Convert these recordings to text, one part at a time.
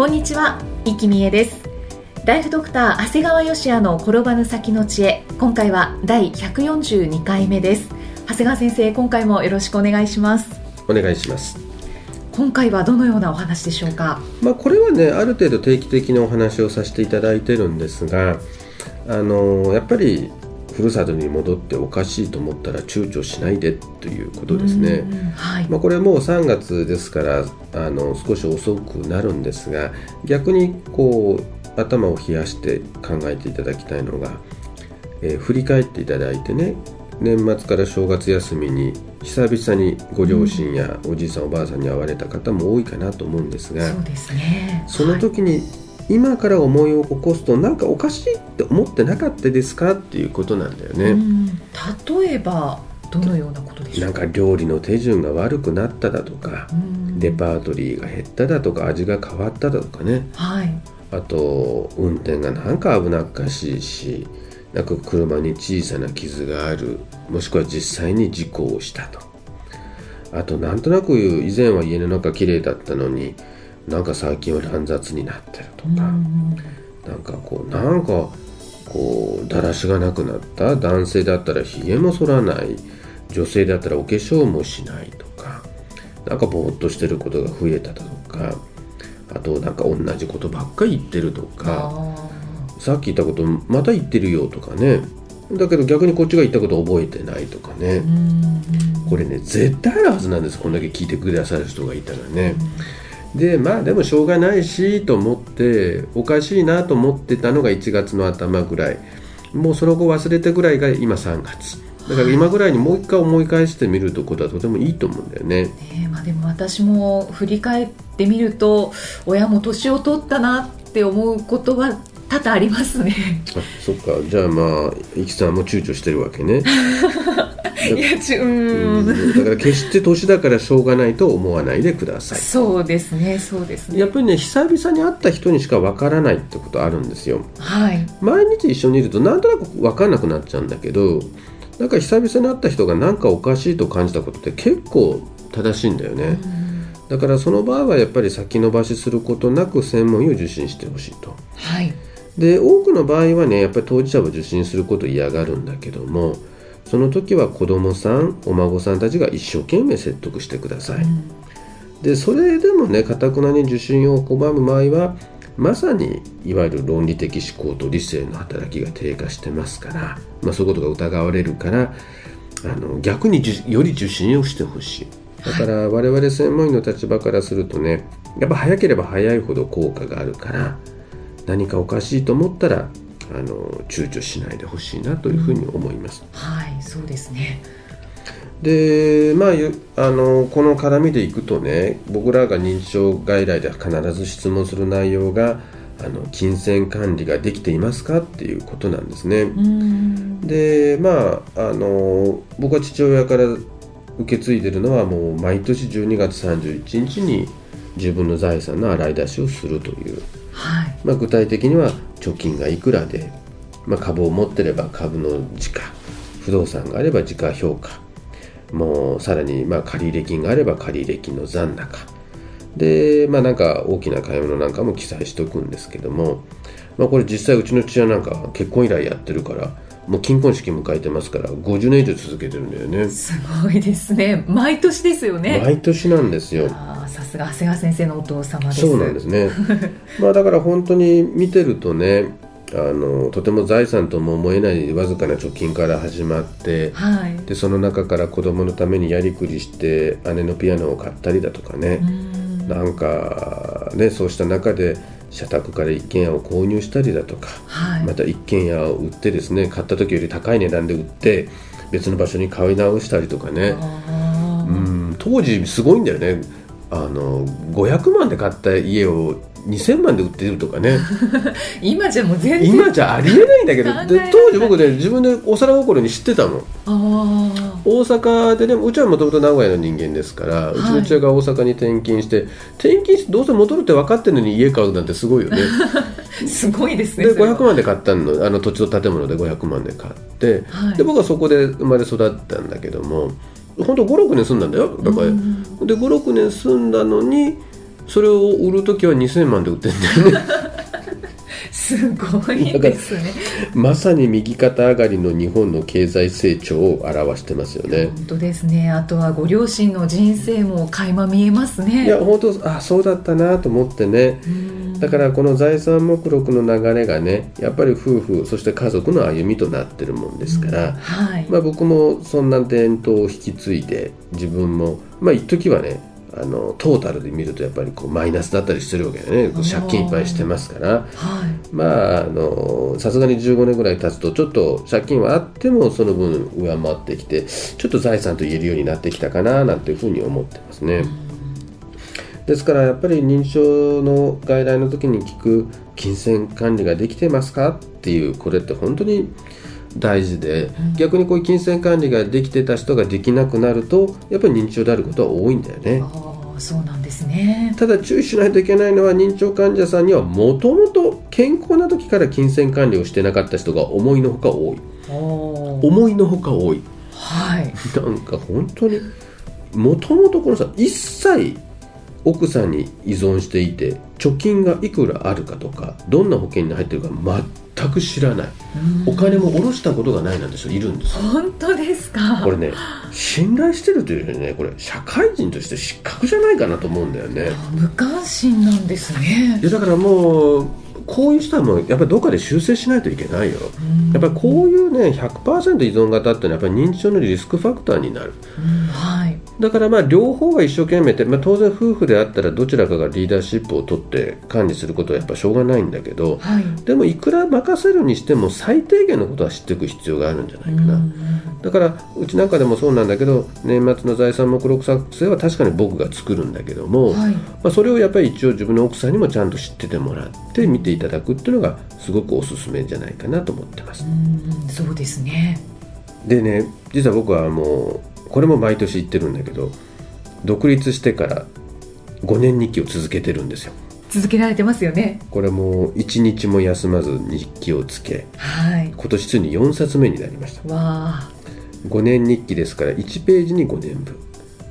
こんにちは、生きみえです。ライフドクター長谷川芳也の転ばぬ先の知恵。今回は第142回目です。長谷川先生今回もよろしくお願いします。お願いします。今回はどのようなお話でしょうか？まあこれはねある程度定期的なお話をさせていただいてるんですがあのやっぱりふるさとに戻っておかしいと思ったら躊躇しないでということですね。はい、まあ、これもう3月ですからあの少し遅くなるんですが逆にこう頭を冷やして考えていただきたいのが、えー、振り返っていただいてね年末から正月休みに久々にご両親やおじいさん、おばあさんに会われた方も多いかなと思うんですがそうですね、その時に、今から思い起こすとなんかおかしいって思ってなかったですかっていうことなんだよね。例えばどのようなことでしょうなんか料理の手順が悪くなっただとか、レパートリーが減っただとか味が変わっただとかね、はい、あと運転がなんか危なっかしいしなんか車に小さな傷があるもしくは実際に事故をしたと。あとなんとなく以前は家の中綺麗だったのになんか最近は乱雑になってるとか、なんかこうなんかこうだらしがなくなった。男性だったらひげも剃らない。女性だったらお化粧もしないとか。なんかぼーっとしてることが増えただとか。あとなんか同じことばっかり言ってるとか。さっき言ったことまた言ってるよとかね。だけど逆にこっちが言ったこと覚えてないとかね。これね絶対あるはずなんです。こんだけ聞いてくださる人がいたらね。でまあでもしょうがないしと思っておかしいなと思ってたのが1月の頭ぐらいもうその後忘れてぐらいが今3月だから今ぐらいにもう一回思い返してみるとことはとてもいいと思うんだよね。えまあ、でも私も振り返ってみると親も年を取ったなって思うことは多々ありますね。あそっか。じゃあまあいきさんも躊躇してるわけね。いやちうん。だから決して年だからしょうがないと思わないでください。そうですねそうですね。やっぱりね久々に会った人にしかわからないってことあるんですよ。はい。毎日一緒にいるとなんとなく分かんなくなっちゃうんだけどなんか久々に会った人が何かおかしいと感じたことって結構正しいんだよね、だからその場合はやっぱり先延ばしすることなく専門医を受診してほしいと。はいで多くの場合はねやっぱり当事者を受診することを嫌がるんだけどもその時は子どもさんお孫さんたちが一生懸命説得してください、うん、でそれでもねかたくなに受診を拒む場合はまさにいわゆる論理的思考と理性の働きが低下してますから、まあ、そういうことが疑われるからあの逆により受診をしてほしい。だから我々専門医の立場からするとねやっぱ早ければ早いほど効果があるから何かおかしいと思ったらあの躊躇しないでほしいなというふうに思います。うん、はいそうですねでまあ、あのこの絡みでいくとね僕らが認知症外来で必ず質問する内容があの金銭管理ができていますかっていうことなんですね。でまああの僕は父親から受け継いでるのはもう毎年12月31日に自分の財産の洗い出しをするというはい、まあ、具体的には貯金がいくらで、まあ、株を持ってれば株の時価不動産があれば時価評価もうさらにま借入金があれば借入金の残高。でまあなんか大きな買い物なんかも記載しておくんですけども、まあ、これ実際うちの父親なんか結婚以来やってるからもう金婚式迎えてますから50年以上続けてるんだよね。すごいですね。毎年ですよね。毎年なんですよ。さすが長谷川先生のお父様です。そうなんですね。まあだから本当に見てるとねあのとても財産とも思えないわずかな貯金から始まって、はい、でその中から子供のためにやりくりして姉のピアノを買ったりだとかね。なんかねそうした中で社宅から一軒家を購入したりだとか、はい、また一軒家を売ってですね買った時より高い値段で売って別の場所に買い直したりとかね。うん当時すごいんだよね。あの500万で買った家を2000万で売ってるとかね。今じゃもう全然今じゃありえないんだけど当時僕ね自分で幼心に知ってたの。あ大阪でねうちはもともと名古屋の人間ですから、うちの父親が大阪に転勤して転勤してどうせ戻るって分かってるのに家買うなんてすごいよね。あ すごいですねでそれは。500万で買ったのあの土地と建物で500万で買って、はいで僕はそこで生まれ育ったんだけども本当56年住んだんだよだから、うんで56年住んだのにそれを売る時は2000万で売ってんだよね。すごいですね。まさに右肩上がりの日本の経済成長を表してますよね。本当ですね。あとはご両親の人生も垣間見えますね。いや本当あそうだったなと思ってね。うん。だからこの財産目録の流れがねやっぱり夫婦そして家族の歩みとなってるもんですから、はい、まあ、僕もそんな伝統を引き継いで自分もまあ一時はねあのトータルで見るとやっぱりこうマイナスだったりしてるわけだよね。借金いっぱいしてますから。はい。まあさすがに15年ぐらい経つとちょっと借金はあってもその分上回ってきてちょっと財産と言えるようになってきたかななんていうふうに思ってますね。ですからやっぱり認知症の外来の時に聞く金銭管理ができてますかっていうこれって本当に大事で、逆にこういう金銭管理ができてた人ができなくなるとやっぱり認知症であることは多いんだよね。ああそうなんですね。ただ注意しないといけないのは認知症患者さんにはもともと健康な時から金銭管理をしてなかった人が思いのほか多い。思いのほか多い。はい。なんか本当にもともとこのさ一切奥さんに依存していて貯金がいくらあるかとかどんな保険に入ってるか全く知らない。お金も下ろしたことがないなんて人いるんですよ。本当ですか？これね信頼してるというよりねこれ社会人として失格じゃないかなと思うんだよね。無関心なんですね。いやだからもうこういう人はもうやっぱりどっかで修正しないといけないよ。やっぱりこういうね100%依存型っていうのはやっぱり認知症のリスクファクターになるだからまあ両方が一生懸命って、まあ、当然夫婦であったらどちらかがリーダーシップを取って管理することはやっぱしょうがないんだけどはい。でもいくら任せるにしても最低限のことは知っていく必要があるんじゃないかな、うんだからうちなんかでもそうなんだけど年末の財産目録作成は確かに僕が作るんだけども、はい。まあ、それをやっぱり一応自分の奥さんにもちゃんと知っててもらって見ていただくっていうのがすごくおすすめじゃないかなと思ってます。うん。そうですね。でね実は僕はもうこれも毎年言ってるんだけど独立してから5年日記を続けてるんですよ。続けられてますよね。これも1日も休まず日記をつけはい。今年ついに4冊目になりました。わあ。5年日記ですから1ページに5年分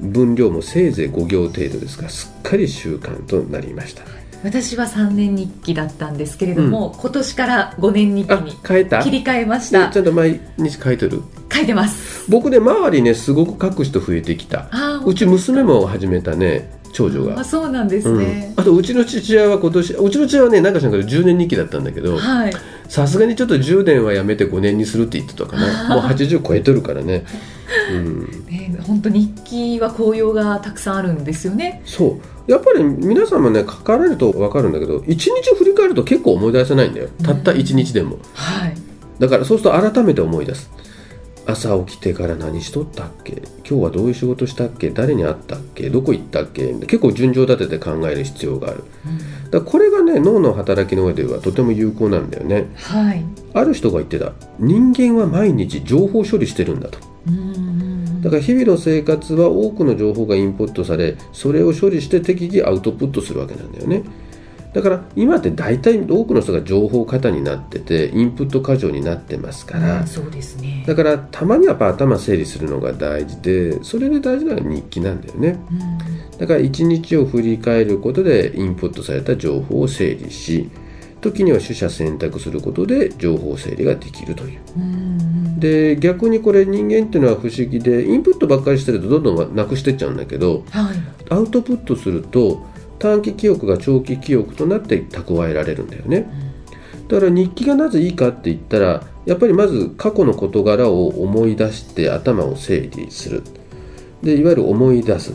分量もせいぜい5行程度ですがすっかり習慣となりました。私は3年日記だったんですけれども、今年から5年日記あに変えた？切り替えましちゃたんと毎日書いてる？書いてます。僕ね周りねすごく書く人増えてきた。うち娘も始めたね長女が。あそうなんですね。うん、あとうちの父親は今年うちの父親はねなんかしらんけど10年日記だったんだけどはい。さすがにちょっと10年はやめて5年にするって言ってたかな。もう80超えてるからね、うん、ね本当日記は紅葉がたくさんあるんですよね。そう。やっぱり皆さんもね書かれると分かるんだけど一日振り返ると結構思い出せないんだよ。たった一日でも。はい。だからそうすると改めて思い出す朝起きてから何しとったっけ？今日はどういう仕事したっけ？誰に会ったっけ？どこ行ったっけ？結構順序立てて考える必要がある。だからこれがね脳の働きの上ではとても有効なんだよね。はい。ある人が言ってた。人間は毎日情報処理してるんだと。うん。だから日々の生活は多くの情報がインプットされそれを処理して適宜アウトプットするわけなんだよねだから今って大体多くの人が情報過多になっててインプット過剰になってますから、うんそうですね。だからたまにはやっぱ頭整理するのが大事でそれで大事なのが日記なんだよね。うん。だから一日を振り返ることでインプットされた情報を整理し時には取捨選択することで情報整理ができるという。うん。で逆にこれ人間っていうのは不思議でインプットばっかりしてるとどんどんなくしてっちゃうんだけどはい。アウトプットすると短期記憶が長期記憶となって蓄えられるんだよね。だから日記がなぜいいかって言ったらやっぱりまず過去の事柄を思い出して頭を整理する。でいわゆる思い出す。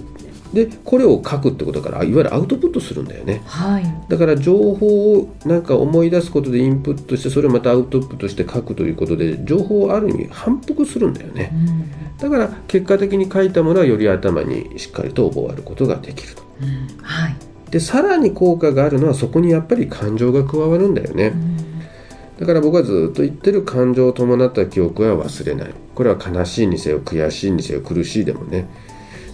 でこれを書くってことだからいわゆるアウトプットするんだよね。はい。だから情報をなんか思い出すことでインプットしてそれをまたアウトプットして書くということで情報をある意味反復するんだよね。うん。だから結果的に書いたものはより頭にしっかりと覚えることができると。うん。はいでさらに効果があるのはそこにやっぱり感情が加わるんだよね。うん。だから僕はずっと言ってる感情を伴った記憶は忘れない。これは悲しいにせよ悔しいにせよ苦しいでもね。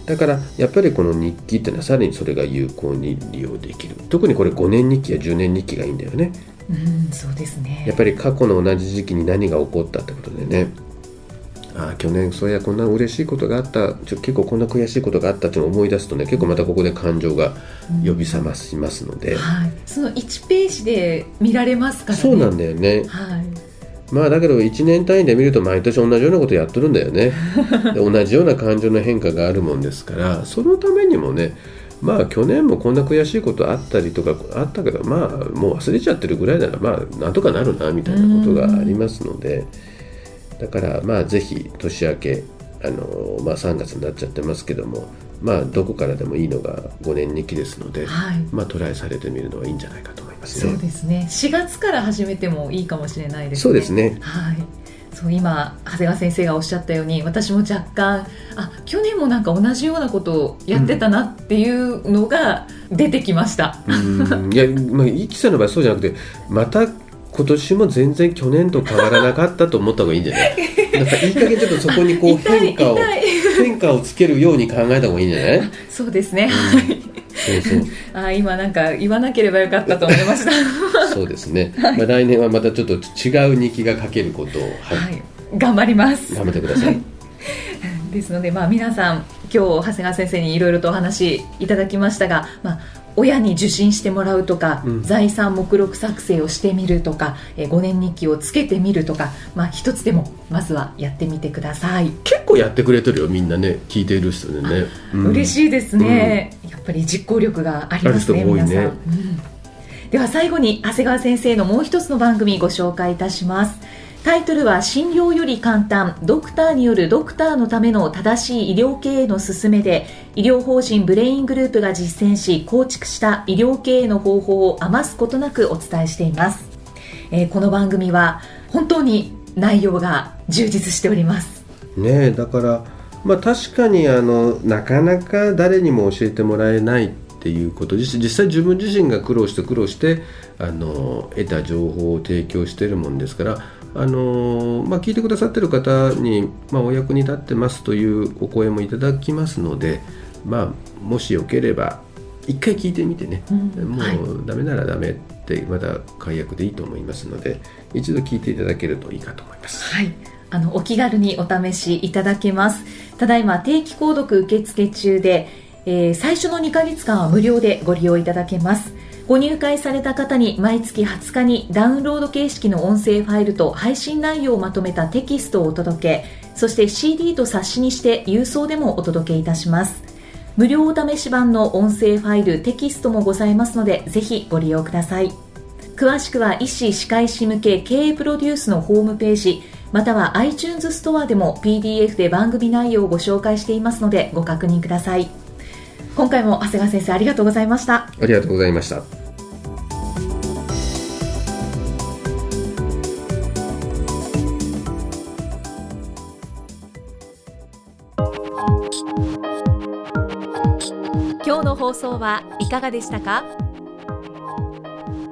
だからやっぱりこの日記っていうのはさらにそれが有効に利用できる。特にこれ5年日記や10年日記がいいんだよね。うんそうですね。やっぱり過去の同じ時期に何が起こったってことでねああ去年そういやこんな嬉しいことがあった。ちょ結構こんな悔しいことがあったっていうのを思い出すとね結構またここで感情が呼び覚ましますので、はい、その1ページで見られますからね。そうなんだよね。はい。まあだけど1年単位で見ると毎年同じようなことやってるんだよね。で同じような感情の変化があるもんですからそのためにもねまあ去年もこんな悔しいことあったりとかあったけどまあもう忘れちゃってるぐらいならまあなんとかなるなみたいなことがありますのでだからまあぜひ年明けあの、まあ、3月になっちゃってますけどもまあどこからでもいいのが5年日記ですので、はい。まあトライされてみるのはいいんじゃないかと思いますね。そうですね。4月から始めてもいいかもしれないですね。そうですね。はい。そう今長谷川先生がおっしゃったように私も若干あ去年もなんか同じようなことをやってたなっていうのが出てきました、うん。いや、まあ、イキさんの場合そうじゃなくてまた今年も全然去年と変わらなかったと思った方がいいんじゃない？なんかいい加減ちょっとそこにこう変化を変化をつけるように考えた方がいいんじゃない？そうですね、そうそう。あ今なんか言わなければよかったと思いました。そうですね、まあ、来年はまたちょっと違う日記が書けることを、はい。はい。頑張ります。頑張ってください、ですので、まあ、皆さん今日長谷川先生にいろいろとお話いただきましたが、まあ、親に受診してもらうとか、うん。財産目録作成をしてみるとか、えー5年日記をつけてみるとか、まあ、一つでもまずはやってみてください、結構やってくれてるよみんなね。聞いている人でね、うん。嬉しいですね、やっぱり実行力がありますねね。皆さん、うん。では最後に長谷川先生のもう一つの番組ご紹介いたしますタイトルは診療より簡単。ドクターによるドクターのための正しい医療経営の勧めで医療法人ブレイングループが実践し構築した医療経営の方法を余すことなくお伝えしています、えーこの番組は本当に内容が充実しております。ねえだからまあ確かにあのなかなか誰にも教えてもらえないっていうこと実実際自分自身が苦労して苦労してあの得た情報を提供してるもんですからあの、まあ、聞いてくださってる方に、まあ、お役に立ってますというお声もいただきますので、まあ、もしよければ一回聞いてみてね、うんもはいうダメならダメってまだ解約でいいと思いますので一度聞いていただけるといいかと思います。はい。あの、お気軽にお試しいただけます。ただいま定期購読受付中で、えー最初の2ヶ月間は無料でご利用いただけます。ご入会された方に毎月20日にダウンロード形式の音声ファイルと配信内容をまとめたテキストをお届け、そして CD と冊子にして郵送でもお届けいたします。無料お試し版の音声ファイル、テキストもございますので、ぜひご利用ください。詳しくは医師・歯科医師向け経営プロデュースのホームページまたは iTunes ストアでも PDF で番組内容をご紹介していますのでご確認ください今回も長谷川先生ありがとうございましたありがとうございました。今日の放送はいかがでしたか？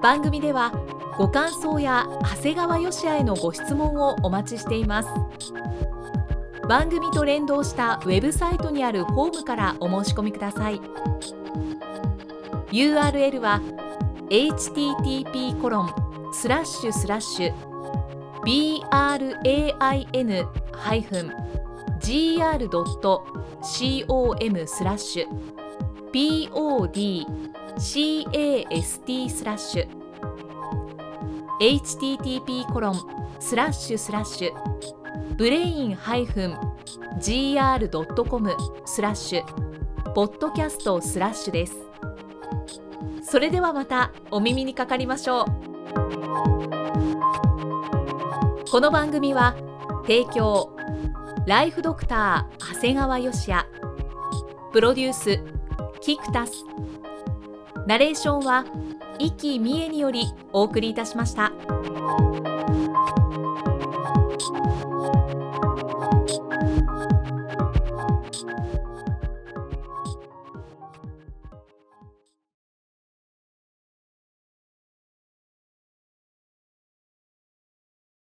番組ではご感想や長谷川よしあへのご質問をお待ちしています。番組と連動したウェブサイトにあるホームからお申し込みください。URL は http コロンスラッシュスラッシュ brain gr.com スラッシュ podcast スラッシュ http コロンスラッシュスラッシュブレイン -gr.com スラッシュポッドキャストスラッシュですそれではまたお耳にかかりましょう。この番組は提供ライフドクター長谷川よしやプロデュースキクタスナレーションは生きみえによりお送りいたしました。